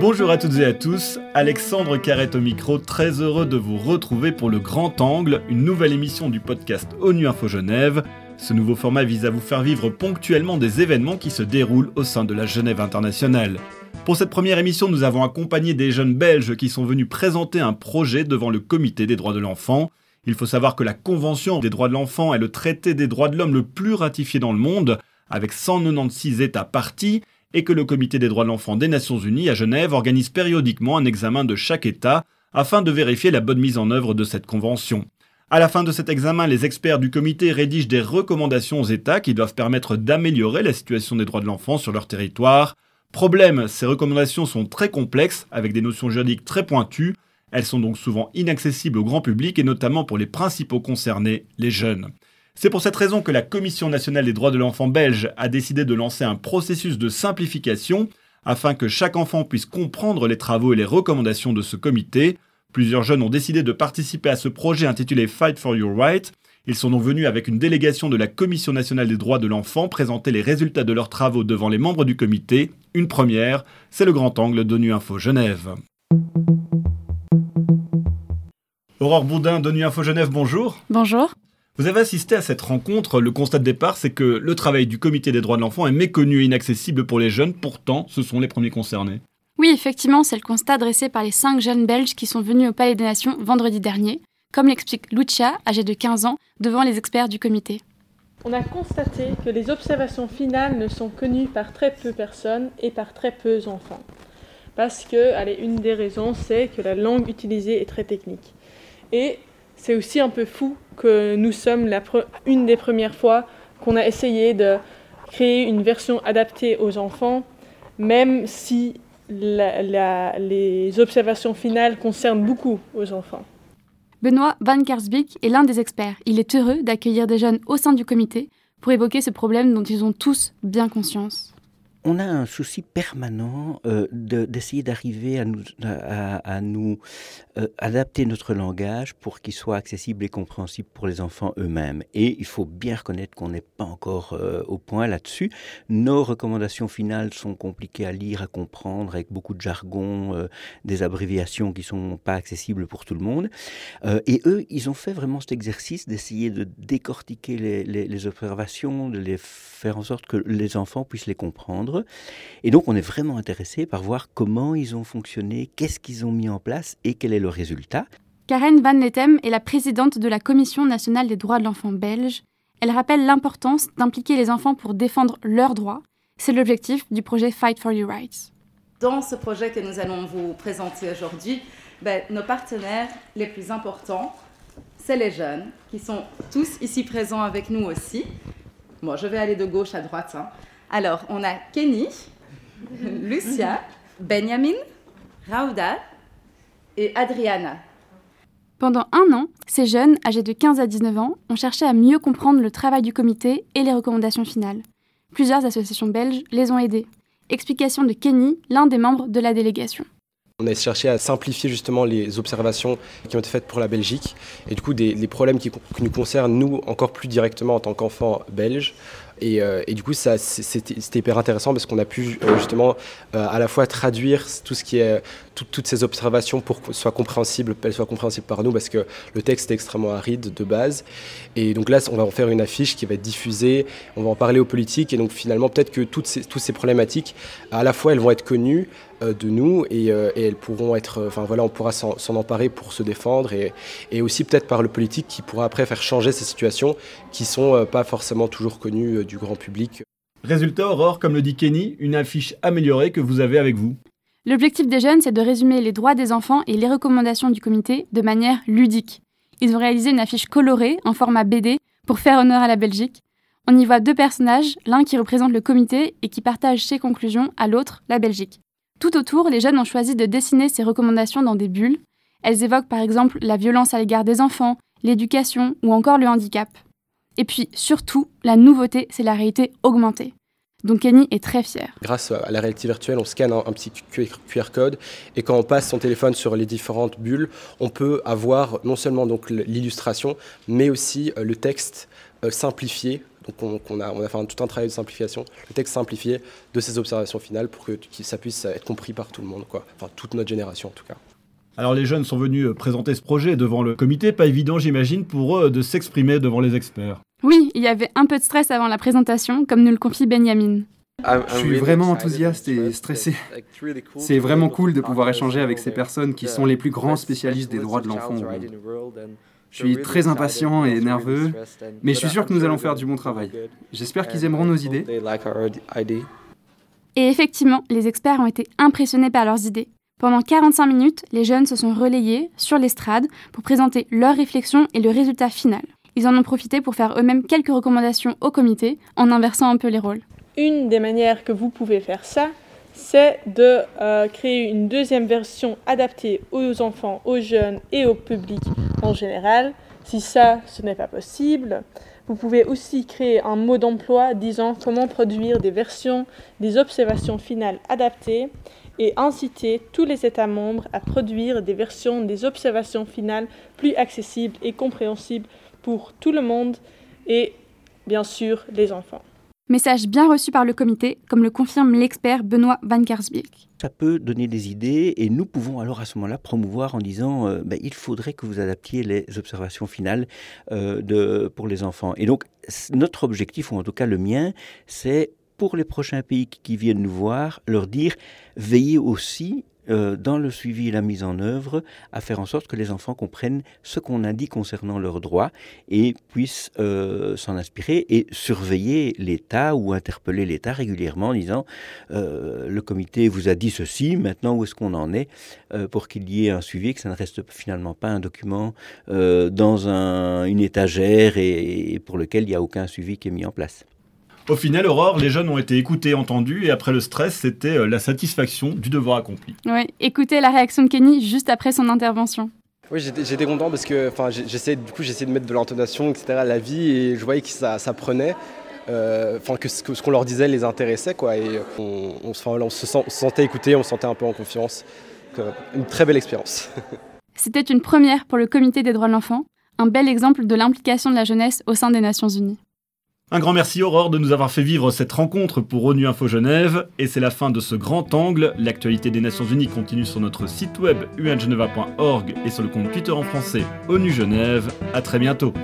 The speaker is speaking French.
Bonjour à toutes et à tous, Alexandre Carrette au micro, très heureux de vous retrouver pour le Grand Angle, une nouvelle émission du podcast ONU Info Genève. Ce nouveau format vise à vous faire vivre ponctuellement des événements qui se déroulent au sein de la Genève internationale. Pour cette première émission, nous avons accompagné des jeunes Belges qui sont venus présenter un projet devant le Comité des droits de l'enfant. Il faut savoir que la Convention des droits de l'enfant est le traité des droits de l'homme le plus ratifié dans le monde, avec 196 États partis, et que le Comité des droits de l'enfant des Nations Unies à Genève organise périodiquement un examen de chaque État afin de vérifier la bonne mise en œuvre de cette convention. À la fin de cet examen, les experts du comité rédigent des recommandations aux États qui doivent permettre d'améliorer la situation des droits de l'enfant sur leur territoire. Problème, ces recommandations sont très complexes, avec des notions juridiques très pointues. Elles sont donc souvent inaccessibles au grand public et notamment pour les principaux concernés, les jeunes. C'est pour cette raison que la Commission nationale des droits de l'enfant belge a décidé de lancer un processus de simplification afin que chaque enfant puisse comprendre les travaux et les recommandations de ce comité. Plusieurs jeunes ont décidé de participer à ce projet intitulé Fight for Your Right. Ils sont donc venus avec une délégation de la Commission nationale des droits de l'enfant présenter les résultats de leurs travaux devant les membres du comité. Une première, c'est le grand angle d'ONU Info Genève. Aurore Boudin d'ONU Info Genève, bonjour. Bonjour. Vous avez assisté à cette rencontre. Le constat de départ, c'est que le travail du comité des droits de l'enfant est méconnu et inaccessible pour les jeunes. Pourtant, ce sont les premiers concernés. Oui, effectivement, c'est le constat dressé par les cinq jeunes Belges qui sont venus au Palais des Nations vendredi dernier, comme l'explique Lucia, âgée de 15 ans, devant les experts du comité. On a constaté que les observations finales ne sont connues par très peu de personnes et par très peu d'enfants. Parce que, allez, une des raisons, c'est que la langue utilisée est très technique. Et c'est aussi un peu fou que nous sommes une des premières fois qu'on a essayé de créer une version adaptée aux enfants, même si les observations finales concernent beaucoup aux enfants. Benoît Van Kersbeek est l'un des experts. Il est heureux d'accueillir des jeunes au sein du comité pour évoquer ce problème dont ils ont tous bien conscience on a un souci permanent euh, d'essayer d'arriver à nous, euh, adapter notre langage pour qu'il soit accessible et compréhensible pour les enfants eux-mêmes. Et il faut bien reconnaître qu'on n'est pas encore euh, au point là-dessus. Nos recommandations finales sont compliquées à lire, à comprendre, avec beaucoup de jargon, des abréviations qui sont pas accessibles pour tout le monde. et eux, ils ont fait vraiment cet exercice d'essayer de décortiquer les, les observations, de les faire en sorte que les enfants puissent les comprendre et donc, on est vraiment intéressé par voir comment ils ont fonctionné, qu'est-ce qu'ils ont mis en place et quel est le résultat. Karen Van Lethem est la présidente de la Commission nationale des droits de l'enfant belge. Elle rappelle l'importance d'impliquer les enfants pour défendre leurs droits. C'est l'objectif du projet Fight for Your Rights. Dans ce projet que nous allons vous présenter aujourd'hui, ben, nos partenaires les plus importants, c'est les jeunes, qui sont tous ici présents avec nous aussi. Moi, je vais aller de gauche à droite. Hein. Alors, on a Kenny, Lucia, Benjamin, Rauda et Adriana. Pendant un an, ces jeunes, âgés de 15 à 19 ans, ont cherché à mieux comprendre le travail du comité et les recommandations finales. Plusieurs associations belges les ont aidés. Explication de Kenny, l'un des membres de la délégation. On a cherché à simplifier justement les observations qui ont été faites pour la Belgique et du coup des, problèmes qui, qui, nous concernent nous encore plus directement en tant qu'enfants belges. Euh, et, du coup, c'était hyper intéressant parce qu'on a pu euh, justement euh, à la fois traduire tout ce qui est toutes ces observations pour qu'elles soient compréhensibles, par nous parce que le texte est extrêmement aride de base. Et donc là, on va en faire une affiche qui va être diffusée, on va en parler aux politiques et donc finalement peut-être que toutes ces problématiques, à la fois elles vont être connues de nous et, elles pourront être, enfin voilà, on pourra s'en emparer pour se défendre et, et aussi peut-être par le politique qui pourra après faire changer ces situations qui sont pas forcément toujours connues du grand public. Résultat, Aurore, comme le dit Kenny, une affiche améliorée que vous avez avec vous. L'objectif des jeunes, c'est de résumer les droits des enfants et les recommandations du comité de manière ludique. Ils ont réalisé une affiche colorée en format BD pour faire honneur à la Belgique. On y voit deux personnages, l'un qui représente le comité et qui partage ses conclusions, à l'autre la Belgique. Tout autour, les jeunes ont choisi de dessiner ces recommandations dans des bulles. Elles évoquent par exemple la violence à l'égard des enfants, l'éducation ou encore le handicap. Et puis surtout, la nouveauté, c'est la réalité augmentée. Donc Kenny est très fier. Grâce à la réalité virtuelle, on scanne un, petit QR code et quand on passe son téléphone sur les différentes bulles, on peut avoir non seulement l'illustration, mais aussi euh, le texte euh, simplifié Donc on, a, on a fait tout un travail de simplification, le texte simplifié de ces observations finales pour que, ça puisse être compris par tout le monde, quoi. enfin toute notre génération en tout cas. Alors les jeunes sont venus euh, présenter ce projet devant le comité, pas évident j'imagine pour eux de s'exprimer devant les experts. Oui, il y avait un peu de stress avant la présentation, comme nous le confie Benjamin. Je suis vraiment enthousiaste et stressé. C'est vraiment cool de pouvoir échanger avec ces personnes qui sont les plus grands spécialistes des droits de l'enfant au monde. Je suis très impatient et nerveux, mais je suis sûr que nous allons faire du bon travail. J'espère qu'ils aimeront nos idées. Et effectivement, les experts ont été impressionnés par leurs idées. Pendant 45 minutes, les jeunes se sont relayés sur l'estrade pour présenter leurs réflexions et le résultat final. Ils en ont profité pour faire eux-mêmes quelques recommandations au comité en inversant un peu les rôles. Une des manières que vous pouvez faire ça, c'est de euh, créer une deuxième version adaptée aux enfants, aux jeunes et au public en général. Si ça, ce n'est pas possible, vous pouvez aussi créer un mot d'emploi disant comment produire des versions des observations finales adaptées et inciter tous les États membres à produire des versions des observations finales plus accessibles et compréhensibles pour tout le monde et bien sûr les enfants. Message bien reçu par le comité, comme le confirme l'expert Benoît Van Kersbeek. Ça peut donner des idées et nous pouvons alors à ce moment-là promouvoir en disant euh, ben, il faudrait que vous adaptiez les observations finales euh, pour les enfants. Et donc notre objectif, ou en tout cas le mien, c'est pour les prochains pays qui viennent nous voir, leur dire veillez aussi euh, dans le suivi et la mise en œuvre, à faire en sorte que les enfants comprennent ce qu'on a dit concernant leurs droits et puissent euh, s'en inspirer et surveiller l'État ou interpeller l'État régulièrement en disant euh, le comité vous a dit ceci, maintenant où est-ce qu'on en est pour qu'il y ait un suivi, que ça ne reste finalement pas un document dans une étagère et, et pour lequel il n'y a aucun suivi qui est mis en place. Au final, Aurore, les jeunes ont été écoutés, entendus, et après le stress, c'était euh, la satisfaction du devoir accompli. Oui, écoutez la réaction de Kenny juste après son intervention. Oui, j'étais content parce que j'essayais du coup j'essayais de mettre de l'intonation, etc. à la vie, et je voyais que ça, ça prenait. Euh, enfin que ce, qu'on leur disait les intéressait quoi et on, se, sentait écouté, on se sentait un peu en confiance. une très belle expérience. C'était une première pour le comité des droits de l'enfant, un bel exemple de l'implication de la jeunesse au sein des Nations Unies. Un grand merci Aurore de nous avoir fait vivre cette rencontre pour ONU Info Genève. Et c'est la fin de ce grand angle. L'actualité des Nations Unies continue sur notre site web ungeneva.org et sur le compte Twitter en français ONU Genève. A très bientôt.